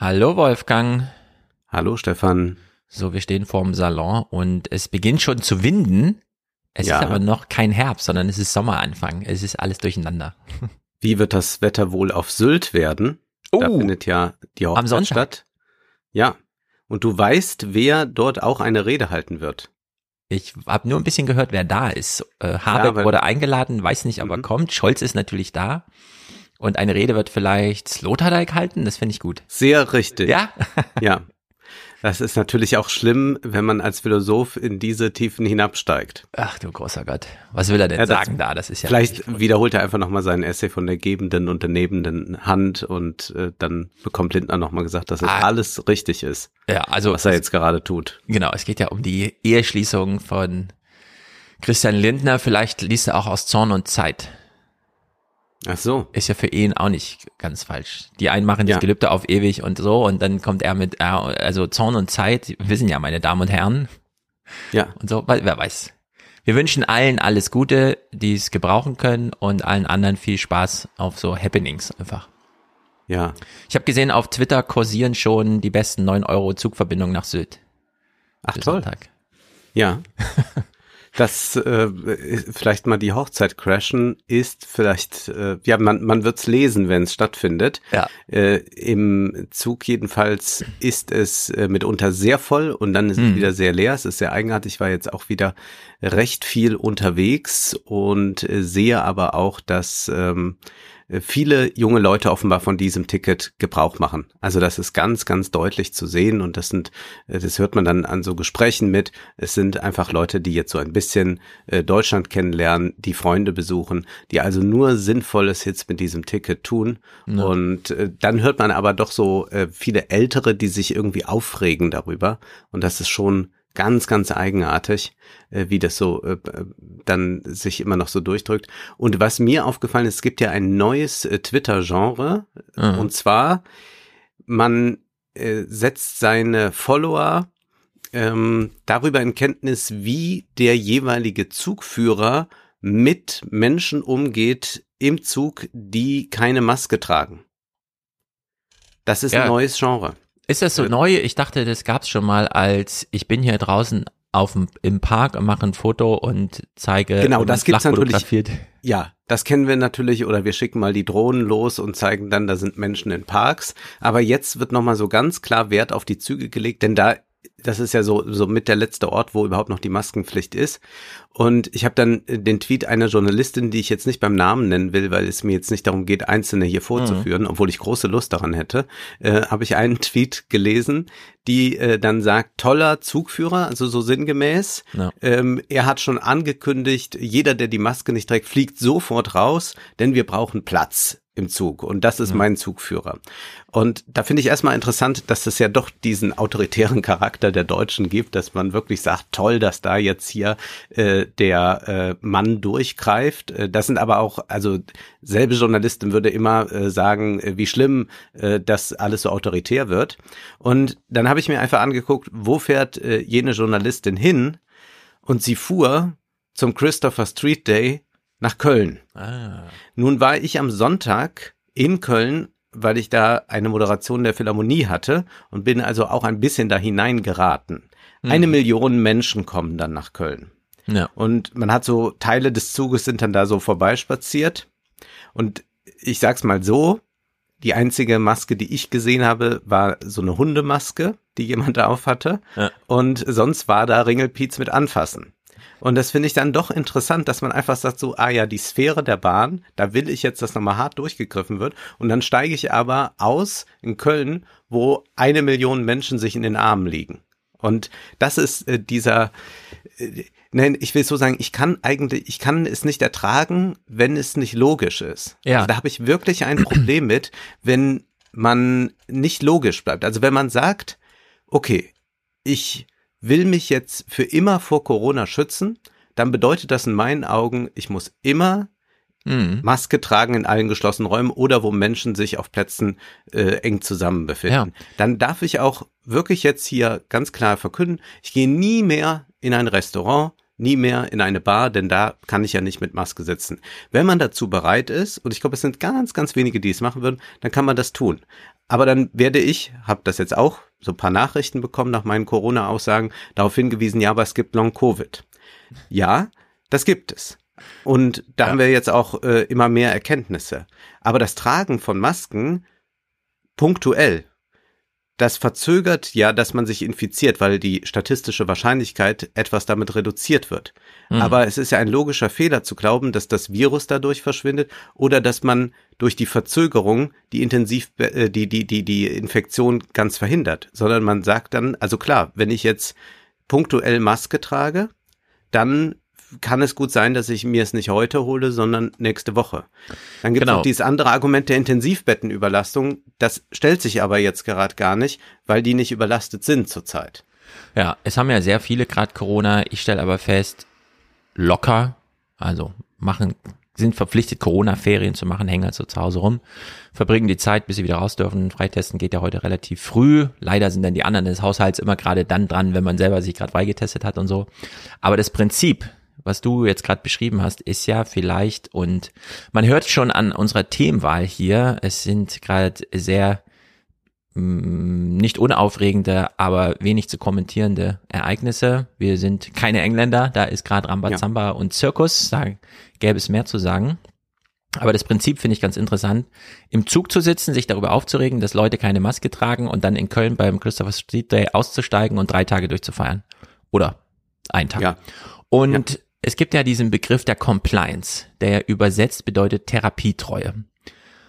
Hallo Wolfgang. Hallo Stefan. So, wir stehen vorm Salon und es beginnt schon zu winden. Es ja. ist aber noch kein Herbst, sondern es ist Sommeranfang. Es ist alles durcheinander. Wie wird das Wetter wohl auf Sylt werden? Oh, da findet ja die Hochzeit statt. Ja. Und du weißt, wer dort auch eine Rede halten wird. Ich habe nur ein bisschen gehört, wer da ist. Äh, Habeck ja, wurde eingeladen, weiß nicht, aber mhm. kommt. Scholz ist natürlich da. Und eine Rede wird vielleicht Sloterdijk halten, das finde ich gut. Sehr richtig. Ja? ja. Das ist natürlich auch schlimm, wenn man als Philosoph in diese Tiefen hinabsteigt. Ach du großer Gott. Was will er denn ja, sagen da? Das ist ja. Vielleicht wiederholt er einfach nochmal seinen Essay von der gebenden und der nebenden Hand und äh, dann bekommt Lindner nochmal gesagt, dass es ah, alles richtig ist. Ja, also. Was er jetzt gerade tut. Genau, es geht ja um die Eheschließung von Christian Lindner. Vielleicht liest er auch aus Zorn und Zeit. Ach so. Ist ja für ihn auch nicht ganz falsch. Die einen machen das ja. Gelübde auf ewig und so und dann kommt er mit, also Zorn und Zeit, wissen ja meine Damen und Herren. Ja. Und so, wer weiß. Wir wünschen allen alles Gute, die es gebrauchen können und allen anderen viel Spaß auf so Happenings einfach. Ja. Ich habe gesehen, auf Twitter kursieren schon die besten 9 Euro Zugverbindungen nach Sylt. Ach toll. Sonntag. Ja. dass äh, vielleicht mal die Hochzeit crashen ist vielleicht, äh, ja, man, man wird's lesen, wenn es stattfindet. Ja. Äh, Im Zug jedenfalls ist es äh, mitunter sehr voll und dann ist hm. es wieder sehr leer. Es ist sehr eigenartig. Ich war jetzt auch wieder recht viel unterwegs und äh, sehe aber auch, dass ähm, viele junge Leute offenbar von diesem Ticket Gebrauch machen. Also das ist ganz, ganz deutlich zu sehen und das sind, äh, das hört man dann an so Gesprächen mit. Es sind einfach Leute, die jetzt so ein bisschen äh, Deutschland kennenlernen, die Freunde besuchen, die also nur Sinnvolles jetzt mit diesem Ticket tun. Ja. Und äh, dann hört man aber doch so viele Ältere, die sich irgendwie aufregen darüber. Und das ist schon ganz, ganz eigenartig, äh, wie das so äh, dann sich immer noch so durchdrückt. Und was mir aufgefallen ist, es gibt ja ein neues äh, Twitter-Genre. Mhm. Und zwar, man äh, setzt seine Follower ähm, darüber in Kenntnis, wie der jeweilige Zugführer mit Menschen umgeht im Zug, die keine Maske tragen. Das ist ja. ein neues Genre. Ist das so äh, neu? Ich dachte, das gab's schon mal als ich bin hier draußen auf dem, im Park und mache ein Foto und zeige. Genau, das gibt's natürlich. Ja, das kennen wir natürlich oder wir schicken mal die Drohnen los und zeigen dann, da sind Menschen in Parks. Aber jetzt wird nochmal so ganz klar Wert auf die Züge gelegt, denn da das ist ja so, so mit der letzte Ort, wo überhaupt noch die Maskenpflicht ist. Und ich habe dann äh, den Tweet einer Journalistin, die ich jetzt nicht beim Namen nennen will, weil es mir jetzt nicht darum geht, Einzelne hier vorzuführen, mhm. obwohl ich große Lust daran hätte, äh, habe ich einen Tweet gelesen, die äh, dann sagt, toller Zugführer, also so sinngemäß. Ja. Ähm, er hat schon angekündigt, jeder, der die Maske nicht trägt, fliegt sofort raus, denn wir brauchen Platz im Zug und das ist ja. mein Zugführer. Und da finde ich erstmal interessant, dass es ja doch diesen autoritären Charakter der Deutschen gibt, dass man wirklich sagt, toll, dass da jetzt hier äh, der äh, Mann durchgreift. Äh, das sind aber auch, also selbe Journalistin würde immer äh, sagen, äh, wie schlimm äh, das alles so autoritär wird. Und dann habe ich mir einfach angeguckt, wo fährt äh, jene Journalistin hin? Und sie fuhr zum Christopher Street Day nach Köln. Ah. Nun war ich am Sonntag in Köln, weil ich da eine Moderation der Philharmonie hatte und bin also auch ein bisschen da hineingeraten. Mhm. Eine Million Menschen kommen dann nach Köln. Ja. Und man hat so Teile des Zuges sind dann da so vorbeispaziert. Und ich sag's mal so, die einzige Maske, die ich gesehen habe, war so eine Hundemaske, die jemand da auf hatte. Ja. Und sonst war da Ringelpiez mit Anfassen. Und das finde ich dann doch interessant, dass man einfach sagt so, ah ja, die Sphäre der Bahn, da will ich jetzt, dass nochmal hart durchgegriffen wird. Und dann steige ich aber aus in Köln, wo eine Million Menschen sich in den Armen liegen. Und das ist äh, dieser, äh, nein, ich will so sagen, ich kann eigentlich, ich kann es nicht ertragen, wenn es nicht logisch ist. Ja. Also da habe ich wirklich ein Problem mit, wenn man nicht logisch bleibt. Also wenn man sagt, okay, ich will mich jetzt für immer vor Corona schützen, dann bedeutet das in meinen Augen, ich muss immer mhm. Maske tragen in allen geschlossenen Räumen oder wo Menschen sich auf Plätzen äh, eng zusammen befinden. Ja. Dann darf ich auch wirklich jetzt hier ganz klar verkünden, ich gehe nie mehr in ein Restaurant, nie mehr in eine Bar, denn da kann ich ja nicht mit Maske sitzen. Wenn man dazu bereit ist, und ich glaube, es sind ganz, ganz wenige, die es machen würden, dann kann man das tun. Aber dann werde ich, habe das jetzt auch so ein paar Nachrichten bekommen nach meinen Corona-Aussagen, darauf hingewiesen, ja, aber es gibt Long-Covid. Ja, das gibt es. Und da ja. haben wir jetzt auch äh, immer mehr Erkenntnisse. Aber das Tragen von Masken punktuell das verzögert ja, dass man sich infiziert, weil die statistische Wahrscheinlichkeit etwas damit reduziert wird. Mhm. Aber es ist ja ein logischer Fehler zu glauben, dass das Virus dadurch verschwindet oder dass man durch die Verzögerung die intensiv äh, die die die die Infektion ganz verhindert, sondern man sagt dann, also klar, wenn ich jetzt punktuell Maske trage, dann kann es gut sein, dass ich mir es nicht heute hole, sondern nächste Woche. Dann gibt es genau. noch dieses andere Argument der Intensivbettenüberlastung. Das stellt sich aber jetzt gerade gar nicht, weil die nicht überlastet sind zurzeit. Ja, es haben ja sehr viele gerade Corona. Ich stelle aber fest, locker, also machen, sind verpflichtet, Corona-Ferien zu machen, hängen also zu Hause rum, verbringen die Zeit, bis sie wieder raus dürfen. Freitesten geht ja heute relativ früh. Leider sind dann die anderen des Haushalts immer gerade dann dran, wenn man selber sich gerade freigetestet hat und so. Aber das Prinzip, was du jetzt gerade beschrieben hast, ist ja vielleicht, und man hört schon an unserer Themenwahl hier, es sind gerade sehr mm, nicht unaufregende, aber wenig zu kommentierende Ereignisse. Wir sind keine Engländer, da ist gerade Rambazamba ja. und Zirkus, da gäbe es mehr zu sagen. Aber das Prinzip finde ich ganz interessant, im Zug zu sitzen, sich darüber aufzuregen, dass Leute keine Maske tragen und dann in Köln beim Christopher Street Day auszusteigen und drei Tage durchzufeiern. Oder einen Tag. Ja. Und ja es gibt ja diesen Begriff der Compliance, der übersetzt bedeutet Therapietreue.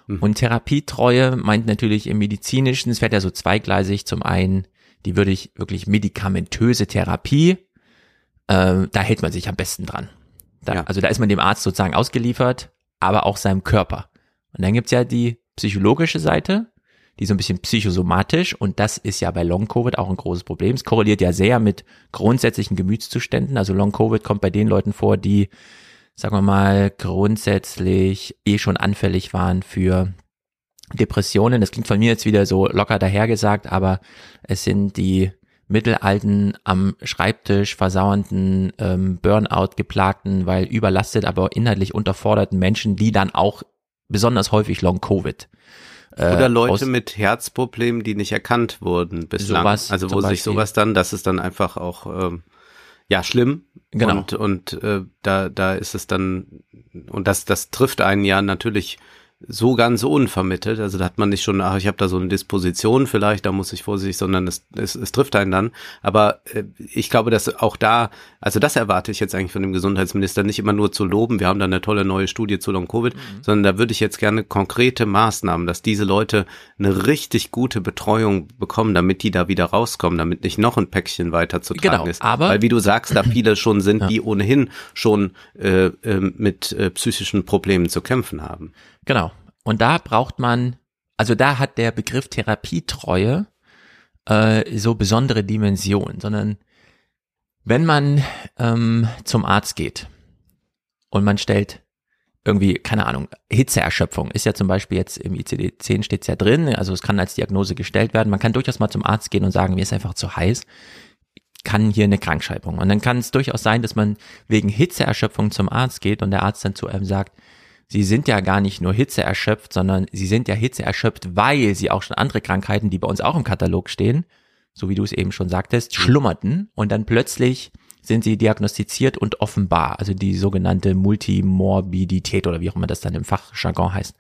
Mhm. Und Therapietreue meint natürlich im medizinischen, es wird ja so zweigleisig, zum einen die würde ich wirklich medikamentöse Therapie, äh, da hält man sich am besten dran. Da, ja. Also da ist man dem Arzt sozusagen ausgeliefert, aber auch seinem Körper. Und dann gibt's ja die psychologische Seite, die so ein bisschen psychosomatisch und das ist ja bei Long-Covid auch ein großes Problem. Es korreliert ja sehr mit grundsätzlichen Gemütszuständen. Also Long-Covid kommt bei den Leuten vor, die, sagen wir mal, grundsätzlich eh schon anfällig waren für Depressionen. Das klingt von mir jetzt wieder so locker dahergesagt, aber es sind die mittelalten, am Schreibtisch versauernden, ähm, Burnout geplagten, weil überlastet, aber inhaltlich unterforderten Menschen, die dann auch besonders häufig Long-Covid äh, Oder Leute mit Herzproblemen, die nicht erkannt wurden bislang. Sowas, also wo sich sowas dann, das ist dann einfach auch ähm, ja schlimm. Genau. Und, und äh, da, da ist es dann, und das, das trifft einen ja natürlich so ganz unvermittelt. Also da hat man nicht schon, ach, ich habe da so eine Disposition vielleicht, da muss ich vorsichtig, sondern es, es, es trifft einen dann. Aber äh, ich glaube, dass auch da, also das erwarte ich jetzt eigentlich von dem Gesundheitsminister, nicht immer nur zu loben, wir haben da eine tolle neue Studie zu Long-Covid, mhm. sondern da würde ich jetzt gerne konkrete Maßnahmen, dass diese Leute eine richtig gute Betreuung bekommen, damit die da wieder rauskommen, damit nicht noch ein Päckchen weiter zu tragen genau, ist. Aber Weil wie du sagst, da viele schon sind, ja. die ohnehin schon äh, äh, mit äh, psychischen Problemen zu kämpfen haben. Genau. Und da braucht man, also da hat der Begriff Therapietreue äh, so besondere Dimensionen, sondern wenn man ähm, zum Arzt geht und man stellt irgendwie, keine Ahnung, Hitzeerschöpfung ist ja zum Beispiel jetzt im ICD-10 steht es ja drin, also es kann als Diagnose gestellt werden. Man kann durchaus mal zum Arzt gehen und sagen, mir ist einfach zu heiß, kann hier eine Krankschreibung. Und dann kann es durchaus sein, dass man wegen Hitzeerschöpfung zum Arzt geht und der Arzt dann zu einem sagt, sie sind ja gar nicht nur Hitze erschöpft, sondern sie sind ja Hitze erschöpft, weil sie auch schon andere Krankheiten, die bei uns auch im Katalog stehen, so wie du es eben schon sagtest, mhm. schlummerten und dann plötzlich sind sie diagnostiziert und offenbar, also die sogenannte Multimorbidität oder wie auch immer das dann im Fachjargon heißt.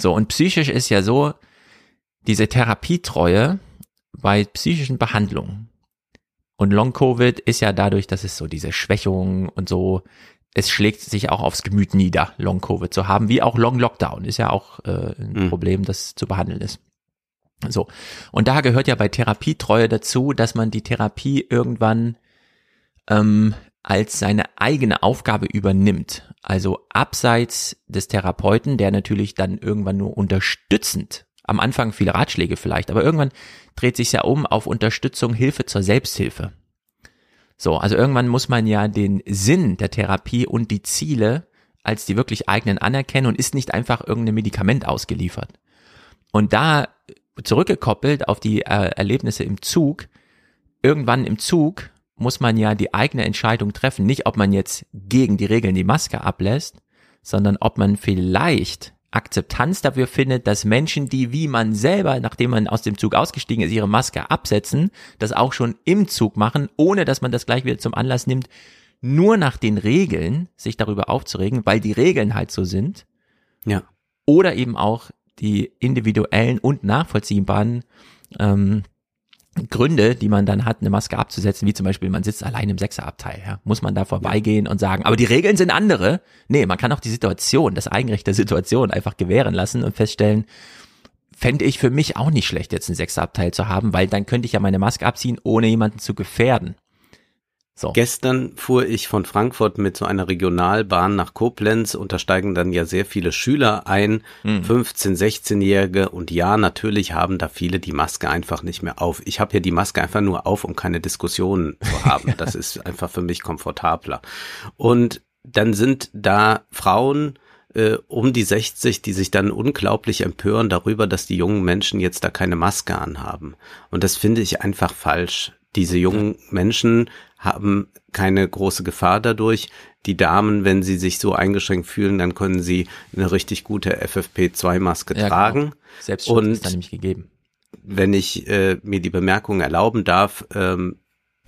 So, und psychisch ist ja so, diese Therapietreue bei psychischen Behandlungen und Long-Covid ist ja dadurch, dass es so diese Schwächung und so es schlägt sich auch aufs Gemüt nieder, Long-Covid zu haben, wie auch Long-Lockdown ist ja auch äh, ein mhm. Problem, das zu behandeln ist. So. Und da gehört ja bei Therapietreue dazu, dass man die Therapie irgendwann ähm, als seine eigene Aufgabe übernimmt. Also abseits des Therapeuten, der natürlich dann irgendwann nur unterstützend, am Anfang viele Ratschläge vielleicht, aber irgendwann dreht sich ja um auf Unterstützung, Hilfe zur Selbsthilfe. So, also irgendwann muss man ja den Sinn der Therapie und die Ziele als die wirklich eigenen anerkennen und ist nicht einfach irgendein Medikament ausgeliefert. Und da zurückgekoppelt auf die äh, Erlebnisse im Zug, irgendwann im Zug muss man ja die eigene Entscheidung treffen, nicht ob man jetzt gegen die Regeln die Maske ablässt, sondern ob man vielleicht Akzeptanz dafür findet, dass Menschen, die wie man selber, nachdem man aus dem Zug ausgestiegen ist, ihre Maske absetzen, das auch schon im Zug machen, ohne dass man das gleich wieder zum Anlass nimmt, nur nach den Regeln sich darüber aufzuregen, weil die Regeln halt so sind. Ja. Oder eben auch die individuellen und nachvollziehbaren ähm, Gründe, die man dann hat, eine Maske abzusetzen, wie zum Beispiel, man sitzt allein im Sechserabteil, ja, muss man da vorbeigehen und sagen, aber die Regeln sind andere. Nee, man kann auch die Situation, das Eigenrecht der Situation einfach gewähren lassen und feststellen, fände ich für mich auch nicht schlecht, jetzt einen Sechserabteil zu haben, weil dann könnte ich ja meine Maske abziehen, ohne jemanden zu gefährden. So. Gestern fuhr ich von Frankfurt mit so einer Regionalbahn nach Koblenz und da steigen dann ja sehr viele Schüler ein, hm. 15, 16-Jährige und ja, natürlich haben da viele die Maske einfach nicht mehr auf. Ich habe hier die Maske einfach nur auf, um keine Diskussionen zu haben. Das ist einfach für mich komfortabler. Und dann sind da Frauen, äh, um die 60, die sich dann unglaublich empören darüber, dass die jungen Menschen jetzt da keine Maske anhaben. Und das finde ich einfach falsch. Diese jungen Menschen haben keine große Gefahr dadurch. Die Damen, wenn sie sich so eingeschränkt fühlen, dann können sie eine richtig gute FFP2-Maske ja, tragen. Genau. Selbstschutz Und ist da nämlich gegeben. Wenn ich äh, mir die Bemerkung erlauben darf, ähm,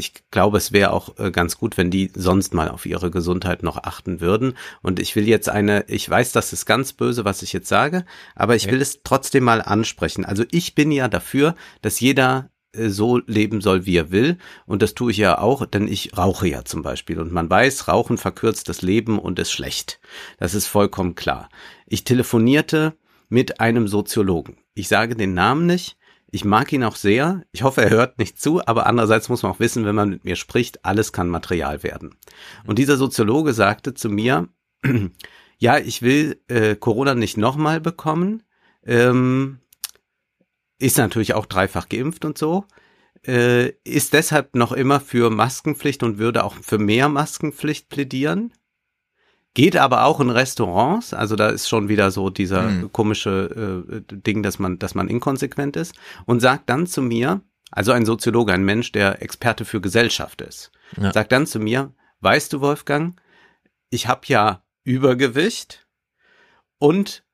ich glaube, es wäre auch äh, ganz gut, wenn die sonst mal auf ihre Gesundheit noch achten würden. Und ich will jetzt eine, ich weiß, das ist ganz böse, was ich jetzt sage, aber ich will es trotzdem mal ansprechen. Also ich bin ja dafür, dass jeder so leben soll, wie er will. Und das tue ich ja auch, denn ich rauche ja zum Beispiel. Und man weiß, Rauchen verkürzt das Leben und ist schlecht. Das ist vollkommen klar. Ich telefonierte mit einem Soziologen. Ich sage den Namen nicht. Ich mag ihn auch sehr. Ich hoffe, er hört nicht zu, aber andererseits muss man auch wissen, wenn man mit mir spricht, alles kann Material werden. Und dieser Soziologe sagte zu mir, ja, ich will äh, Corona nicht nochmal bekommen. Ähm, ist natürlich auch dreifach geimpft und so, äh, ist deshalb noch immer für Maskenpflicht und würde auch für mehr Maskenpflicht plädieren. Geht aber auch in Restaurants, also da ist schon wieder so dieser mhm. komische äh, Ding, dass man, dass man inkonsequent ist und sagt dann zu mir, also ein Soziologe, ein Mensch, der Experte für Gesellschaft ist, ja. sagt dann zu mir, weißt du, Wolfgang, ich habe ja Übergewicht und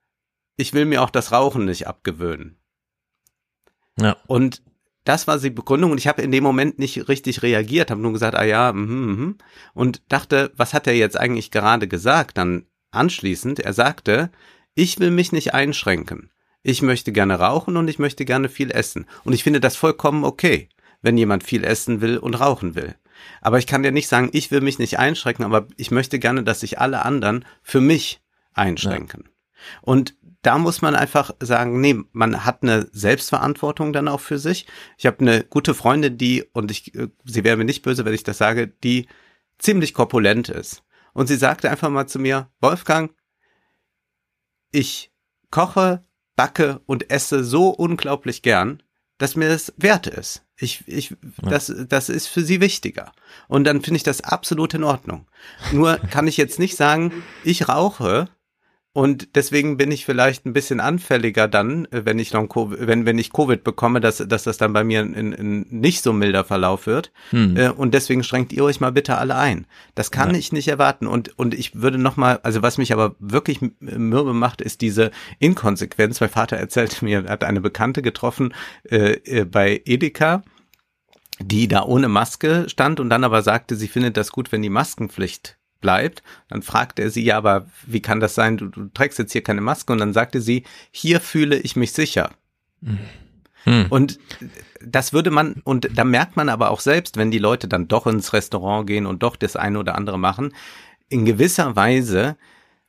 ich will mir auch das Rauchen nicht abgewöhnen. Ja. Und das war die Begründung und ich habe in dem Moment nicht richtig reagiert, habe nur gesagt, ah ja, mhm, mhm, und dachte, was hat er jetzt eigentlich gerade gesagt? Dann anschließend, er sagte, ich will mich nicht einschränken. Ich möchte gerne rauchen und ich möchte gerne viel essen. Und ich finde das vollkommen okay, wenn jemand viel essen will und rauchen will. Aber ich kann dir nicht sagen, ich will mich nicht einschränken, aber ich möchte gerne, dass sich alle anderen für mich einschränken. Ja. Und da muss man einfach sagen, nee, man hat eine Selbstverantwortung dann auch für sich. Ich habe eine gute Freundin, die, und ich, äh, sie wäre mir nicht böse, wenn ich das sage, die ziemlich korpulent ist. Und sie sagte einfach mal zu mir, Wolfgang, ich koche, backe und esse so unglaublich gern, dass mir das wert ist. Ich, ich, das, das ist für sie wichtiger. Und dann finde ich das absolut in Ordnung. Nur kann ich jetzt nicht sagen, ich rauche und deswegen bin ich vielleicht ein bisschen anfälliger dann, äh, wenn ich Long -Covid, wenn, wenn ich Covid bekomme, dass, dass das dann bei mir ein, ein nicht so milder Verlauf wird. Hm. Äh, und deswegen schränkt ihr euch mal bitte alle ein. Das kann ja. ich nicht erwarten. Und, und ich würde noch mal, also was mich aber wirklich mürbe macht, ist diese Inkonsequenz. Mein Vater erzählte mir, er hat eine Bekannte getroffen äh, äh bei Edeka die da ohne Maske stand und dann aber sagte, sie findet das gut, wenn die Maskenpflicht bleibt. Dann fragt er sie, ja, aber wie kann das sein? Du, du trägst jetzt hier keine Maske. Und dann sagte sie, hier fühle ich mich sicher. Hm. Und das würde man, und da merkt man aber auch selbst, wenn die Leute dann doch ins Restaurant gehen und doch das eine oder andere machen, in gewisser Weise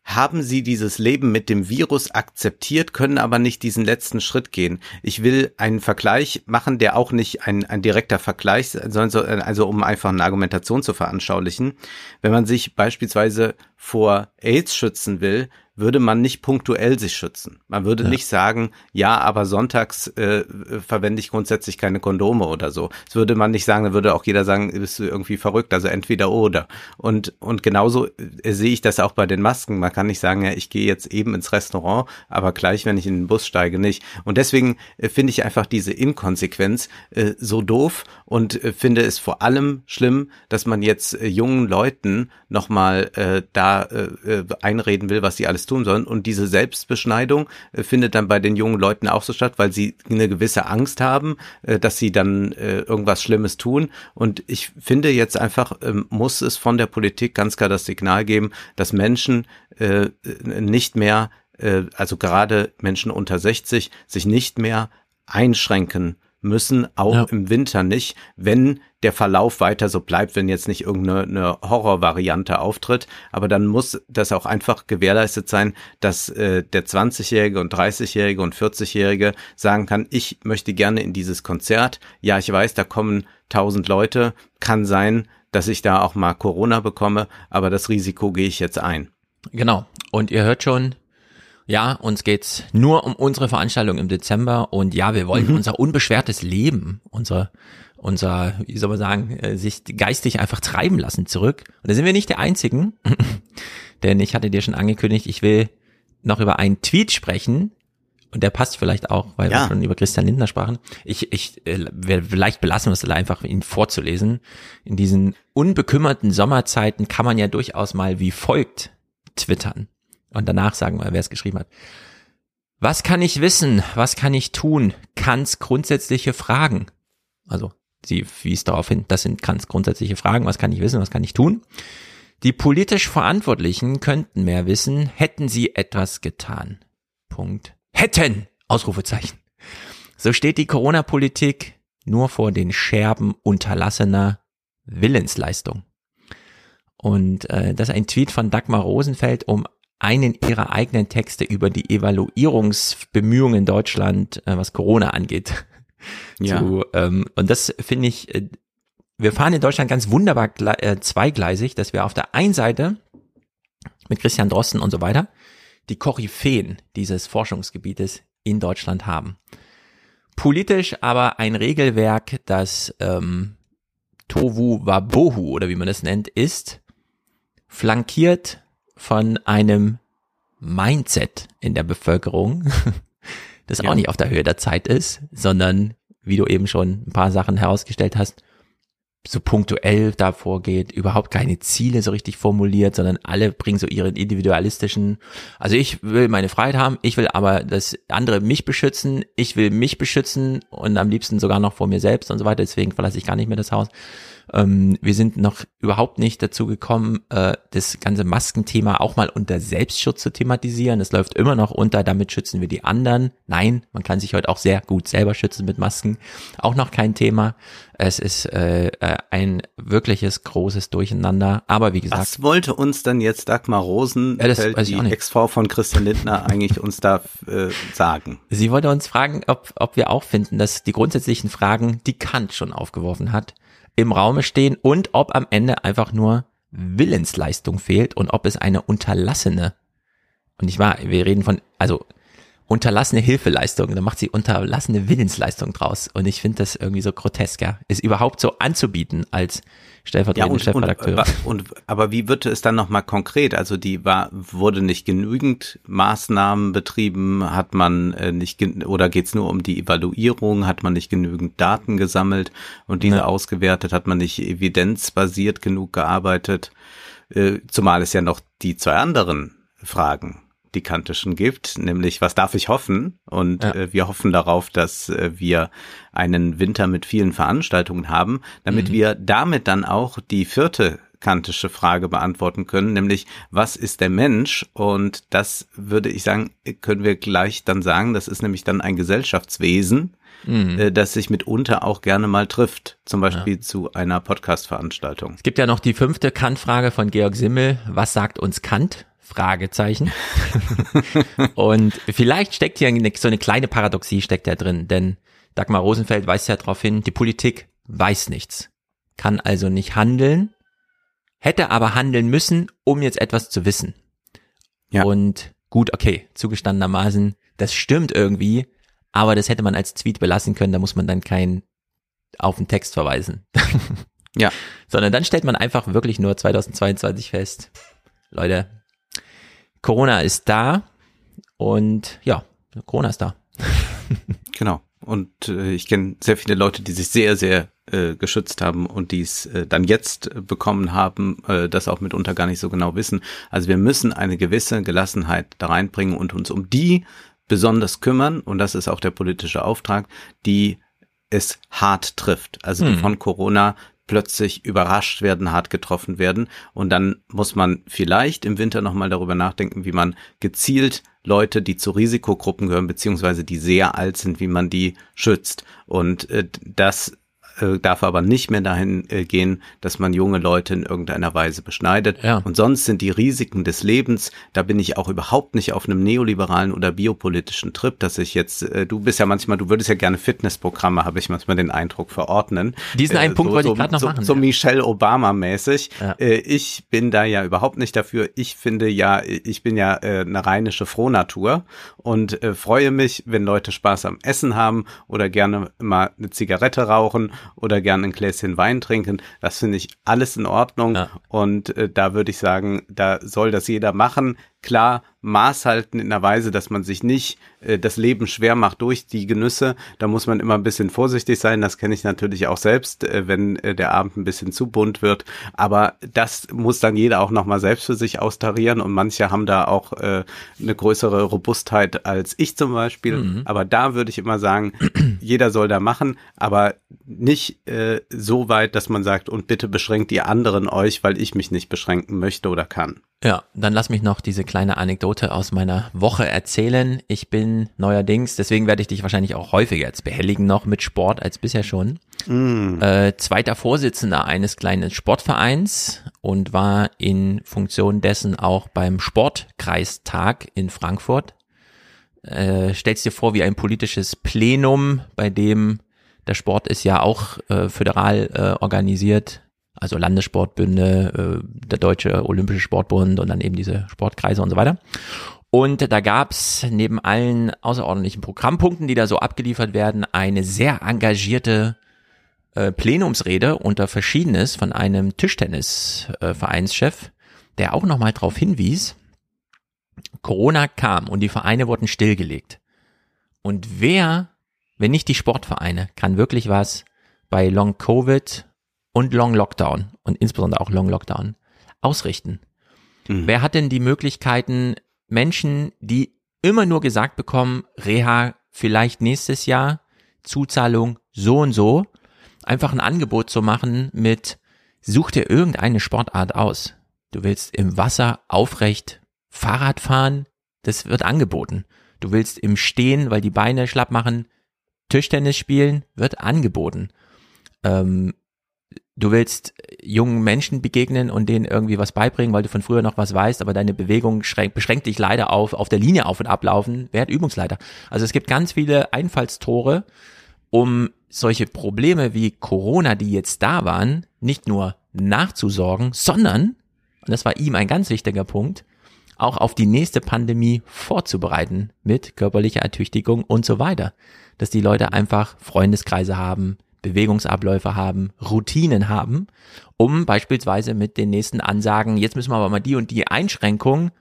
haben sie dieses Leben mit dem Virus akzeptiert, können aber nicht diesen letzten Schritt gehen. Ich will einen Vergleich machen, der auch nicht ein, ein direkter Vergleich, sondern so, also um einfach eine Argumentation zu veranschaulichen. Wenn man sich beispielsweise vor AIDS schützen will, würde man nicht punktuell sich schützen. Man würde ja. nicht sagen, ja, aber sonntags äh, verwende ich grundsätzlich keine Kondome oder so. Das würde man nicht sagen, dann würde auch jeder sagen, bist du irgendwie verrückt, also entweder oder. Und, und genauso äh, sehe ich das auch bei den Masken. Man kann nicht sagen, ja, ich gehe jetzt eben ins Restaurant, aber gleich, wenn ich in den Bus steige, nicht. Und deswegen äh, finde ich einfach diese Inkonsequenz äh, so doof und äh, finde es vor allem schlimm, dass man jetzt äh, jungen Leuten nochmal äh, da äh, äh, einreden will, was sie alles tun sollen. Und diese Selbstbeschneidung äh, findet dann bei den jungen Leuten auch so statt, weil sie eine gewisse Angst haben, äh, dass sie dann äh, irgendwas Schlimmes tun. Und ich finde jetzt einfach, ähm, muss es von der Politik ganz klar das Signal geben, dass Menschen äh, nicht mehr, äh, also gerade Menschen unter 60, sich nicht mehr einschränken müssen, auch ja. im Winter nicht, wenn der Verlauf weiter so bleibt, wenn jetzt nicht irgendeine Horrorvariante auftritt. Aber dann muss das auch einfach gewährleistet sein, dass äh, der 20-Jährige und 30-Jährige und 40-Jährige sagen kann, ich möchte gerne in dieses Konzert. Ja, ich weiß, da kommen tausend Leute. Kann sein, dass ich da auch mal Corona bekomme, aber das Risiko gehe ich jetzt ein. Genau. Und ihr hört schon, ja, uns geht's nur um unsere Veranstaltung im Dezember und ja, wir wollen mhm. unser unbeschwertes Leben, unser, unser, wie soll man sagen, äh, sich geistig einfach treiben lassen zurück. Und da sind wir nicht der Einzigen, denn ich hatte dir schon angekündigt, ich will noch über einen Tweet sprechen, und der passt vielleicht auch, weil ja. wir schon über Christian Lindner sprachen. Ich, ich, äh, vielleicht belassen wir es einfach, ihn vorzulesen. In diesen unbekümmerten Sommerzeiten kann man ja durchaus mal wie folgt twittern und danach sagen wir, wer es geschrieben hat. Was kann ich wissen? Was kann ich tun? Kants grundsätzliche Fragen. Also, sie wies darauf hin, das sind Kants grundsätzliche Fragen. Was kann ich wissen? Was kann ich tun? Die politisch Verantwortlichen könnten mehr wissen, hätten sie etwas getan. Punkt. Hätten! Ausrufezeichen. So steht die Corona-Politik nur vor den Scherben unterlassener Willensleistung. Und äh, das ist ein Tweet von Dagmar Rosenfeld um einen ihrer eigenen Texte über die Evaluierungsbemühungen in Deutschland, äh, was Corona angeht. Ja. Zu, ähm, und das finde ich, äh, wir fahren in Deutschland ganz wunderbar äh, zweigleisig, dass wir auf der einen Seite mit Christian Drosten und so weiter die Koryphäen dieses Forschungsgebietes in Deutschland haben. Politisch aber ein Regelwerk, das ähm, Tovu Wabohu oder wie man das nennt, ist, flankiert von einem Mindset in der Bevölkerung, das ja. auch nicht auf der Höhe der Zeit ist, sondern, wie du eben schon ein paar Sachen herausgestellt hast, so punktuell da vorgeht, überhaupt keine Ziele so richtig formuliert, sondern alle bringen so ihren individualistischen, also ich will meine Freiheit haben, ich will aber, dass andere mich beschützen, ich will mich beschützen und am liebsten sogar noch vor mir selbst und so weiter, deswegen verlasse ich gar nicht mehr das Haus. Ähm, wir sind noch überhaupt nicht dazu gekommen, äh, das ganze Maskenthema auch mal unter Selbstschutz zu thematisieren. Es läuft immer noch unter, damit schützen wir die anderen. Nein, man kann sich heute auch sehr gut selber schützen mit Masken. Auch noch kein Thema. Es ist äh, äh ein wirkliches großes Durcheinander. Aber wie gesagt. Was wollte uns denn jetzt Dagmar Rosen, ja, die Ex-Frau von Christian Lindner, eigentlich uns da äh, sagen? Sie wollte uns fragen, ob, ob wir auch finden, dass die grundsätzlichen Fragen, die Kant schon aufgeworfen hat, im Raume stehen und ob am Ende einfach nur Willensleistung fehlt und ob es eine unterlassene und ich war, wir reden von, also unterlassene Hilfeleistung, da macht sie unterlassene Willensleistung draus. Und ich finde das irgendwie so grotesk, ja. Ist überhaupt so anzubieten als stellvertretende ja, und, Chefredakteur. Und, und, aber wie wird es dann nochmal konkret? Also die war, wurde nicht genügend Maßnahmen betrieben, hat man äh, nicht oder geht es nur um die Evaluierung, hat man nicht genügend Daten gesammelt und diese ja. ausgewertet, hat man nicht evidenzbasiert genug gearbeitet, äh, zumal es ja noch die zwei anderen Fragen die kantischen gibt, nämlich was darf ich hoffen? Und ja. äh, wir hoffen darauf, dass äh, wir einen Winter mit vielen Veranstaltungen haben, damit mhm. wir damit dann auch die vierte kantische Frage beantworten können, nämlich was ist der Mensch? Und das würde ich sagen, können wir gleich dann sagen, das ist nämlich dann ein Gesellschaftswesen, mhm. äh, das sich mitunter auch gerne mal trifft, zum Beispiel ja. zu einer Podcast-Veranstaltung. Es gibt ja noch die fünfte Kant-Frage von Georg Simmel. Was sagt uns Kant? Fragezeichen. und vielleicht steckt hier eine, so eine kleine Paradoxie steckt da drin, denn Dagmar Rosenfeld weist ja darauf hin, die Politik weiß nichts, kann also nicht handeln, hätte aber handeln müssen, um jetzt etwas zu wissen. Ja. Und gut, okay, zugestandenermaßen, das stimmt irgendwie, aber das hätte man als Tweet belassen können, da muss man dann kein auf den Text verweisen. ja. Sondern dann stellt man einfach wirklich nur 2022 fest, Leute, Corona ist da und ja, Corona ist da. genau. und äh, ich kenne sehr viele Leute, die sich sehr, sehr äh, geschützt haben und die es äh, dann jetzt bekommen haben, äh, das auch mitunter gar nicht so genau wissen. Also wir müssen eine gewisse Gelassenheit da reinbringen und uns um die besonders kümmern, und das ist auch der politische Auftrag, die es hart trifft. Also die hm. von Corona plötzlich überrascht werden, hart getroffen werden. Und dann muss man vielleicht im Winter nochmal darüber nachdenken, wie man gezielt Leute, die zu Risikogruppen gehören, beziehungsweise die sehr alt sind, wie man die schützt. Und äh, das äh, darf aber nicht mehr dahin äh, gehen, dass man junge Leute in irgendeiner Weise beschneidet. Ja. Und sonst sind die Risiken des Lebens, da bin ich auch überhaupt nicht auf einem neoliberalen oder biopolitischen Trip, dass ich jetzt, äh, du bist ja manchmal, du würdest ja gerne Fitnessprogramme, habe ich manchmal den Eindruck, verordnen. Diesen einen äh, Punkt so, wollte ich gerade noch so, machen. So ja. Michelle Obama mäßig. Ja. Äh, ich bin da ja überhaupt nicht dafür. Ich finde ja, ich bin ja äh, eine rheinische Frohnatur und äh, freue mich, wenn Leute Spaß am Essen haben oder gerne mal eine Zigarette rauchen oder gerne ein Gläschen Wein trinken. Das finde ich alles in Ordnung. Ja. Und äh, da würde ich sagen, da soll das jeder machen klar Maß halten in der Weise, dass man sich nicht äh, das Leben schwer macht durch die Genüsse. Da muss man immer ein bisschen vorsichtig sein. Das kenne ich natürlich auch selbst, äh, wenn äh, der Abend ein bisschen zu bunt wird. Aber das muss dann jeder auch nochmal selbst für sich austarieren. Und manche haben da auch äh, eine größere Robustheit als ich zum Beispiel. Mhm. Aber da würde ich immer sagen, jeder soll da machen, aber nicht äh, so weit, dass man sagt, und bitte beschränkt ihr anderen euch, weil ich mich nicht beschränken möchte oder kann. Ja, dann lass mich noch diese kleine Anekdote aus meiner Woche erzählen. Ich bin neuerdings, deswegen werde ich dich wahrscheinlich auch häufiger jetzt behelligen noch mit Sport als bisher schon. Mm. Äh, zweiter Vorsitzender eines kleinen Sportvereins und war in Funktion dessen auch beim Sportkreistag in Frankfurt. Äh, stellst dir vor wie ein politisches Plenum, bei dem der Sport ist ja auch äh, föderal äh, organisiert also Landessportbünde, äh, der Deutsche Olympische Sportbund und dann eben diese Sportkreise und so weiter. Und da gab's neben allen außerordentlichen Programmpunkten, die da so abgeliefert werden, eine sehr engagierte äh, Plenumsrede unter Verschiedenes von einem Tischtennisvereinschef, äh, der auch nochmal darauf hinwies, Corona kam und die Vereine wurden stillgelegt. Und wer, wenn nicht die Sportvereine, kann wirklich was bei Long Covid und Long Lockdown und insbesondere auch Long Lockdown ausrichten. Mhm. Wer hat denn die Möglichkeiten, Menschen, die immer nur gesagt bekommen, Reha vielleicht nächstes Jahr, Zuzahlung so und so, einfach ein Angebot zu machen mit, such dir irgendeine Sportart aus. Du willst im Wasser aufrecht Fahrrad fahren, das wird angeboten. Du willst im Stehen, weil die Beine schlapp machen, Tischtennis spielen, wird angeboten. Ähm, du willst jungen Menschen begegnen und denen irgendwie was beibringen, weil du von früher noch was weißt, aber deine Bewegung beschränkt dich leider auf, auf der Linie auf und ablaufen, wer hat Übungsleiter? Also es gibt ganz viele Einfallstore, um solche Probleme wie Corona, die jetzt da waren, nicht nur nachzusorgen, sondern, und das war ihm ein ganz wichtiger Punkt, auch auf die nächste Pandemie vorzubereiten mit körperlicher Ertüchtigung und so weiter. Dass die Leute einfach Freundeskreise haben, Bewegungsabläufe haben, Routinen haben, um beispielsweise mit den nächsten Ansagen, jetzt müssen wir aber mal die und die Einschränkung,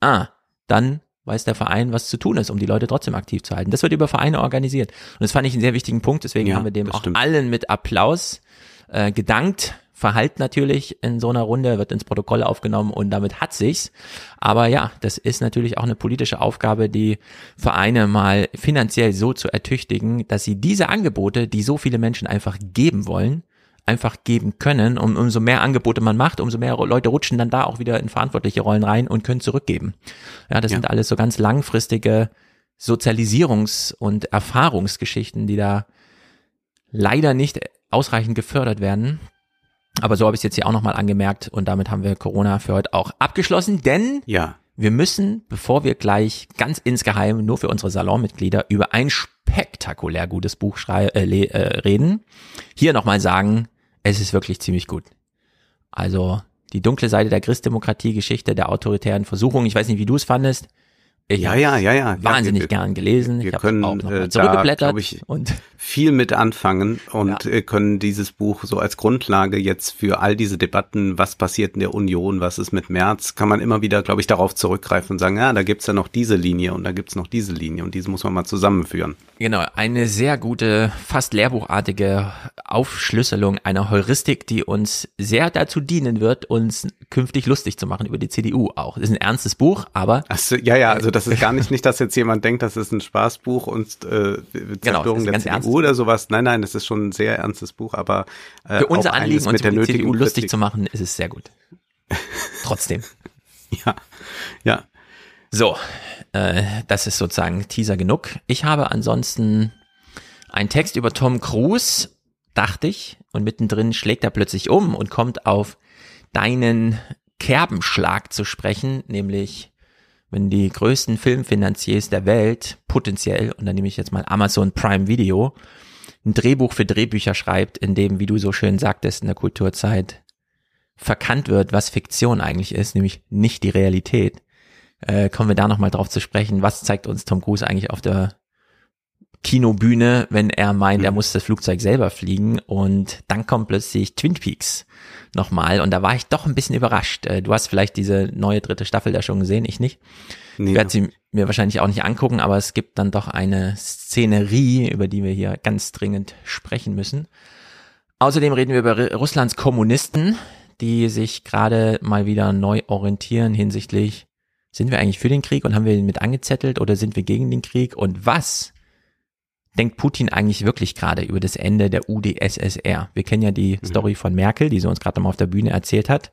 ah, dann weiß der Verein, was zu tun ist, um die Leute trotzdem aktiv zu halten. Das wird über Vereine organisiert. Und das fand ich einen sehr wichtigen Punkt, deswegen ja, haben wir dem auch stimmt. allen mit Applaus äh, gedankt. Verhalt natürlich in so einer Runde, wird ins Protokoll aufgenommen und damit hat sich's. Aber ja, das ist natürlich auch eine politische Aufgabe, die Vereine mal finanziell so zu ertüchtigen, dass sie diese Angebote, die so viele Menschen einfach geben wollen, einfach geben können. Und umso mehr Angebote man macht, umso mehr Leute rutschen dann da auch wieder in verantwortliche Rollen rein und können zurückgeben. Ja, das ja. sind alles so ganz langfristige Sozialisierungs- und Erfahrungsgeschichten, die da leider nicht ausreichend gefördert werden. Aber so habe ich es jetzt hier auch nochmal angemerkt und damit haben wir Corona für heute auch abgeschlossen, denn ja. wir müssen, bevor wir gleich ganz insgeheim nur für unsere Salonmitglieder über ein spektakulär gutes Buch schrei äh, äh, reden, hier nochmal sagen, es ist wirklich ziemlich gut. Also die dunkle Seite der Christdemokratie, Geschichte der autoritären Versuchung, ich weiß nicht, wie du es fandest, Ich ja, ja, ja, ja. Wahnsinnig ja, wir, gern gelesen. Wir ich können auch noch äh, zurückgeblättert da, ich, und viel mit anfangen und Ja. äh, können dieses Buch so als Grundlage jetzt für all diese Debatten, was passiert in der Union, was ist mit März, kann man immer wieder, glaube ich, darauf zurückgreifen und sagen, ja, da gibt's ja noch diese Linie und da gibt's noch diese Linie und diese muss man mal zusammenführen. Genau, eine sehr gute, fast lehrbuchartige Aufschlüsselung einer Heuristik, die uns sehr dazu dienen wird, uns künftig lustig zu machen über die CDU auch. Das ist ein ernstes Buch, aber Also, ja, ja, also das ist gar nicht, nicht, dass jetzt jemand denkt, das ist ein Spaßbuch und äh, Genau, das Zerstörung ist der CDU oder sowas. Nein, nein, es ist schon ein sehr ernstes Buch, aber äh, für unser auch Anliegen, uns mit der nötigen CDU lustig Kritik. zu machen, ist es sehr gut. Trotzdem. Ja, ja. So, äh, das ist sozusagen Teaser genug. Ich habe ansonsten einen Text über Tom Cruise, dachte ich, und mittendrin schlägt er plötzlich um und kommt auf deinen Kerbenschlag zu sprechen, nämlich wenn die größten Filmfinanziers der Welt potenziell, und dann nehme ich jetzt mal Amazon Prime Video, ein Drehbuch für Drehbücher schreibt, in dem, wie du so schön sagtest in der Kulturzeit, verkannt wird, was Fiktion eigentlich ist, nämlich nicht die Realität, äh, kommen wir da nochmal drauf zu sprechen, was zeigt uns Tom Cruise eigentlich auf der Kinobühne, wenn er meint, er muss das Flugzeug selber fliegen und dann kommt plötzlich Twin Peaks nochmal und da war ich doch ein bisschen überrascht. Äh, Du hast vielleicht diese neue dritte Staffel da schon gesehen, ich nicht. Nee, Ich werde sie mir wahrscheinlich auch nicht angucken, aber es gibt dann doch eine Szenerie, über die wir hier ganz dringend sprechen müssen. Außerdem reden wir über Ru- Russlands Kommunisten, die sich gerade mal wieder neu orientieren hinsichtlich, sind wir eigentlich für den Krieg und haben wir ihn mit angezettelt oder sind wir gegen den Krieg und was denkt Putin eigentlich wirklich gerade über das Ende der UdSSR? Wir kennen ja die Story von Merkel, die sie uns gerade mal auf der Bühne erzählt hat.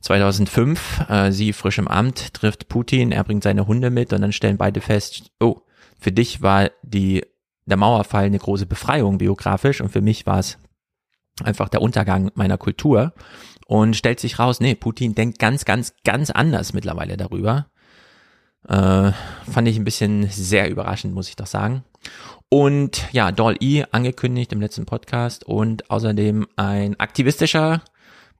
2005, äh, sie frisch im Amt, trifft Putin, er bringt seine Hunde mit und dann stellen beide fest, oh, für dich war die, der Mauerfall eine große Befreiung biografisch und für mich war es einfach der Untergang meiner Kultur und stellt sich raus, nee, Putin denkt ganz, ganz, ganz anders mittlerweile darüber. Äh, fand ich ein bisschen sehr überraschend, muss ich doch sagen. Und ja, Doll E angekündigt im letzten Podcast und außerdem ein aktivistischer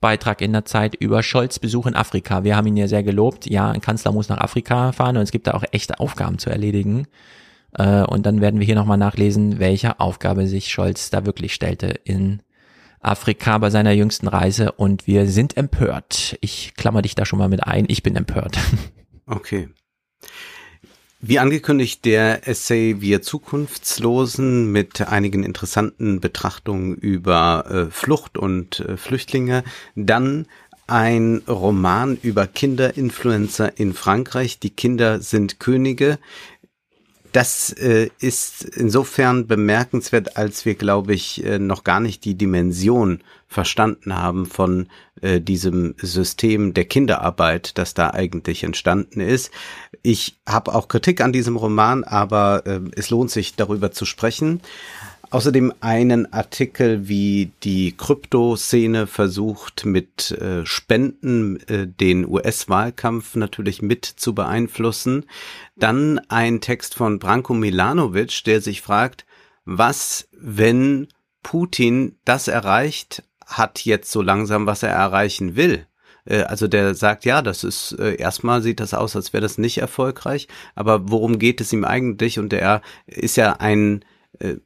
Beitrag in der Zeit über Scholz Besuch in Afrika. Wir haben ihn ja sehr gelobt. Ja, ein Kanzler muss nach Afrika fahren und es gibt da auch echte Aufgaben zu erledigen. Äh, und dann werden wir hier nochmal nachlesen, welche Aufgabe sich Scholz da wirklich stellte in Afrika bei seiner jüngsten Reise. Und wir sind empört. Ich klammer dich da schon mal mit ein. Ich bin empört. Okay. Wie angekündigt, der Essay Wir Zukunftslosen mit einigen interessanten Betrachtungen über äh, Flucht und äh, Flüchtlinge. Dann ein Roman über Kinderinfluencer in Frankreich. Die Kinder sind Könige. Das äh, ist insofern bemerkenswert, als wir, glaube ich, äh, noch gar nicht die Dimension verstanden haben von äh, diesem System der Kinderarbeit, das da eigentlich entstanden ist. Ich habe auch Kritik an diesem Roman, aber äh, es lohnt sich darüber zu sprechen. Außerdem einen Artikel, wie die Krypto-Szene versucht, mit äh, Spenden äh, den US-Wahlkampf natürlich mit zu beeinflussen. Dann ein Text von Branko Milanovic, der sich fragt, was, wenn Putin das erreicht hat jetzt so langsam, was er erreichen will? Äh, Also der sagt, ja, das ist äh, erstmal sieht das aus, als wäre das nicht erfolgreich, aber worum geht es ihm eigentlich? Und er ist ja ein äh,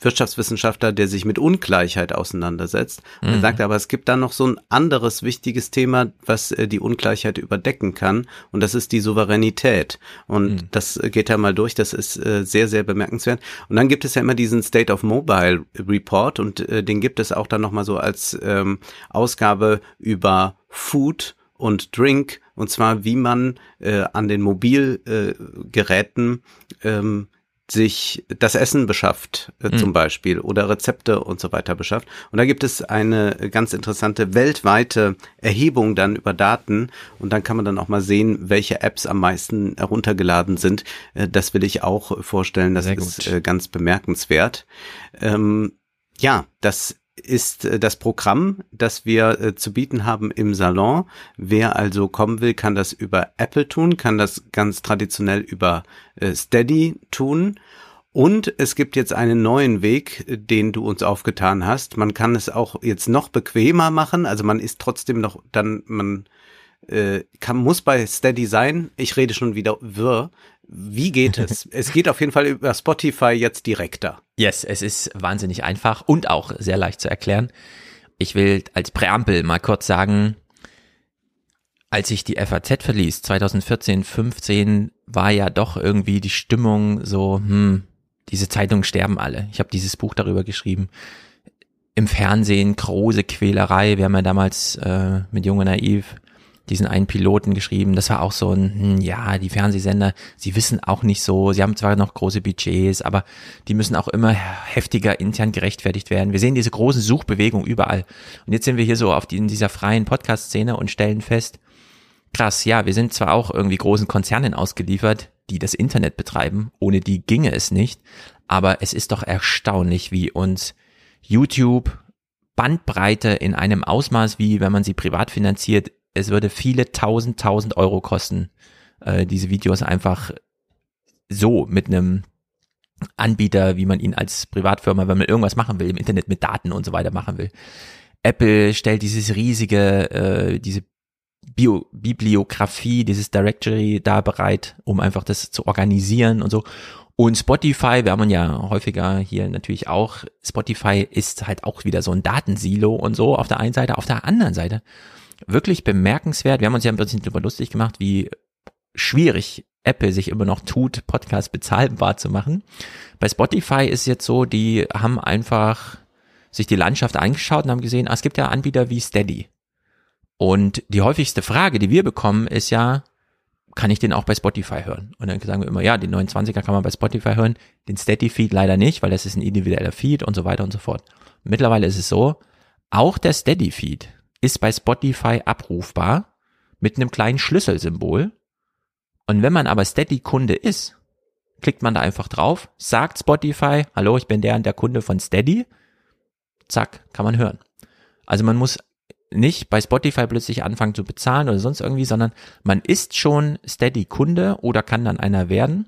Wirtschaftswissenschaftler, der sich mit Ungleichheit auseinandersetzt. Und er sagt aber, es gibt da noch so ein anderes wichtiges Thema, was äh, die Ungleichheit überdecken kann. Und das ist die Souveränität. Und das äh, geht ja mal durch. Das ist äh, sehr, sehr bemerkenswert. Und dann gibt es ja immer diesen State of Mobile Report. Und äh, den gibt es auch dann nochmal so als ähm, Ausgabe über Food und Drink. Und zwar, wie man äh, an den Mobilgeräten ähm, sich das Essen beschafft, äh, zum Beispiel, oder Rezepte und so weiter beschafft. Und da gibt es eine ganz interessante weltweite Erhebung dann über Daten und dann kann man dann auch mal sehen, welche Apps am meisten heruntergeladen sind. Äh, das will ich auch vorstellen, das ist äh, ganz bemerkenswert. Ähm, ja, das ist äh, das Programm, das wir äh, zu bieten haben im Salon. Wer also kommen will, kann das über Apple tun, kann das ganz traditionell über äh, Steady tun. Und es gibt jetzt einen neuen Weg, den du uns aufgetan hast. Man kann es auch jetzt noch bequemer machen. Also man ist trotzdem noch dann, man äh, kann, muss bei Steady sein. Ich rede schon wieder wirr. Wie geht es? es geht auf jeden Fall über Spotify jetzt direkter. Yes, es ist wahnsinnig einfach und auch sehr leicht zu erklären. Ich will als Präambel mal kurz sagen, als ich die FAZ verließ, 2014, 15, war ja doch irgendwie die Stimmung so, hm, diese Zeitungen sterben alle. Ich habe dieses Buch darüber geschrieben. Im Fernsehen große Quälerei. Wir haben ja damals äh, mit Junge Naiv diesen einen Piloten geschrieben. Das war auch so ein, hm, ja, die Fernsehsender, sie wissen auch nicht so, sie haben zwar noch große Budgets, aber die müssen auch immer heftiger intern gerechtfertigt werden. Wir sehen diese große Suchbewegung überall. Und jetzt sind wir hier so auf die, in dieser freien Podcast-Szene und stellen fest, krass, ja, wir sind zwar auch irgendwie großen Konzernen ausgeliefert, die das Internet betreiben, ohne die ginge es nicht, aber es ist doch erstaunlich, wie uns YouTube Bandbreite in einem Ausmaß, wie wenn man sie privat finanziert, es würde viele tausend, tausend Euro kosten, äh, diese Videos einfach so mit einem Anbieter, wie man ihn als Privatfirma, wenn man irgendwas machen will, im Internet mit Daten und so weiter machen will. Apple stellt dieses riesige, äh, diese Bio Bibliografie, dieses Directory da bereit, um einfach das zu organisieren und so. Und Spotify, wir haben ja häufiger hier natürlich auch, Spotify ist halt auch wieder so ein Datensilo und so auf der einen Seite, auf der anderen Seite wirklich bemerkenswert. Wir haben uns ja ein bisschen darüber lustig gemacht, wie schwierig Apple sich immer noch tut, Podcasts bezahlbar zu machen. Bei Spotify ist jetzt so, die haben einfach sich die Landschaft angeschaut und haben gesehen, ah, es gibt ja Anbieter wie Steady. Und die häufigste Frage, die wir bekommen, ist ja, kann ich den auch bei Spotify hören? Und dann sagen wir immer, ja, den 29er kann man bei Spotify hören, den Steady-Feed leider nicht, weil das ist ein individueller Feed und so weiter und so fort. Mittlerweile ist es so, auch der Steady-Feed ist bei Spotify abrufbar mit einem kleinen Schlüsselsymbol. Und wenn man aber Steady-Kunde ist, klickt man da einfach drauf, sagt Spotify, hallo, ich bin der und der Kunde von Steady, zack, kann man hören. Also man muss nicht bei Spotify plötzlich anfangen zu bezahlen oder sonst irgendwie, sondern man ist schon Steady-Kunde oder kann dann einer werden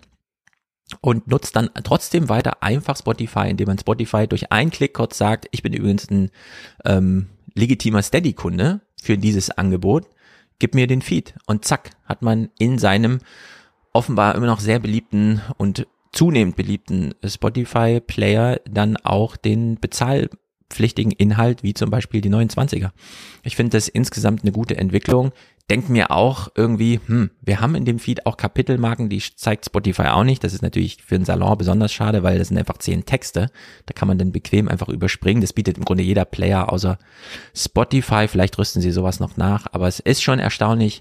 und nutzt dann trotzdem weiter einfach Spotify, indem man Spotify durch einen Klick kurz sagt, ich bin übrigens ein ähm, legitimer Steady-Kunde für dieses Angebot, gib mir den Feed. Und zack, hat man in seinem offenbar immer noch sehr beliebten und zunehmend beliebten Spotify-Player dann auch den bezahlpflichtigen Inhalt, wie zum Beispiel die 29er. Ich finde das insgesamt eine gute Entwicklung denke mir auch irgendwie, hm, wir haben in dem Feed auch Kapitelmarken, die zeigt Spotify auch nicht. Das ist natürlich für einen Salon besonders schade, weil das sind einfach zehn Texte. Da kann man dann bequem einfach überspringen. Das bietet im Grunde jeder Player außer Spotify. Vielleicht rüsten sie sowas noch nach. Aber es ist schon erstaunlich,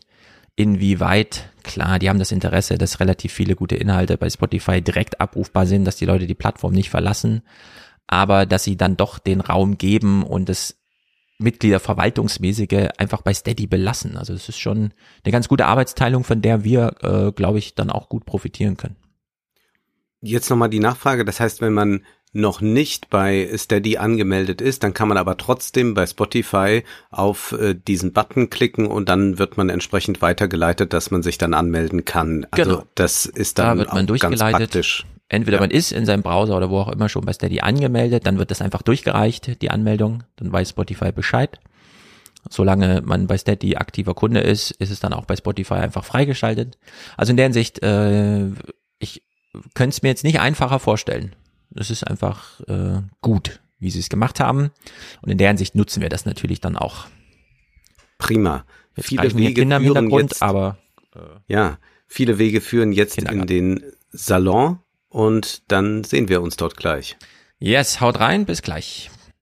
inwieweit, klar, die haben das Interesse, dass relativ viele gute Inhalte bei Spotify direkt abrufbar sind, dass die Leute die Plattform nicht verlassen. Aber dass sie dann doch den Raum geben und es Mitglieder verwaltungsmäßige einfach bei Steady belassen. Also es ist schon eine ganz gute Arbeitsteilung, von der wir, äh, glaube ich, dann auch gut profitieren können. Jetzt nochmal die Nachfrage. Das heißt, wenn man noch nicht bei Steady angemeldet ist, dann kann man aber trotzdem bei Spotify auf äh, diesen Button klicken und dann wird man entsprechend weitergeleitet, dass man sich dann anmelden kann. Also genau. das ist dann da wird man durchgeleitet. ganz praktisch. Entweder ja. man ist in seinem Browser oder wo auch immer schon bei Steady angemeldet, dann wird das einfach durchgereicht, die Anmeldung, dann weiß Spotify Bescheid. Solange man bei Steady aktiver Kunde ist, ist es dann auch bei Spotify einfach freigeschaltet. Also in der Hinsicht, äh, ich könnte es mir jetzt nicht einfacher vorstellen. Es ist einfach äh, gut, wie sie es gemacht haben. Und in der Hinsicht nutzen wir das natürlich dann auch. Prima. Jetzt viele Wege Kinder Hintergrund, jetzt, aber äh, ja, viele Wege führen jetzt in den Salon und dann sehen wir uns dort gleich. Yes, haut rein, bis gleich.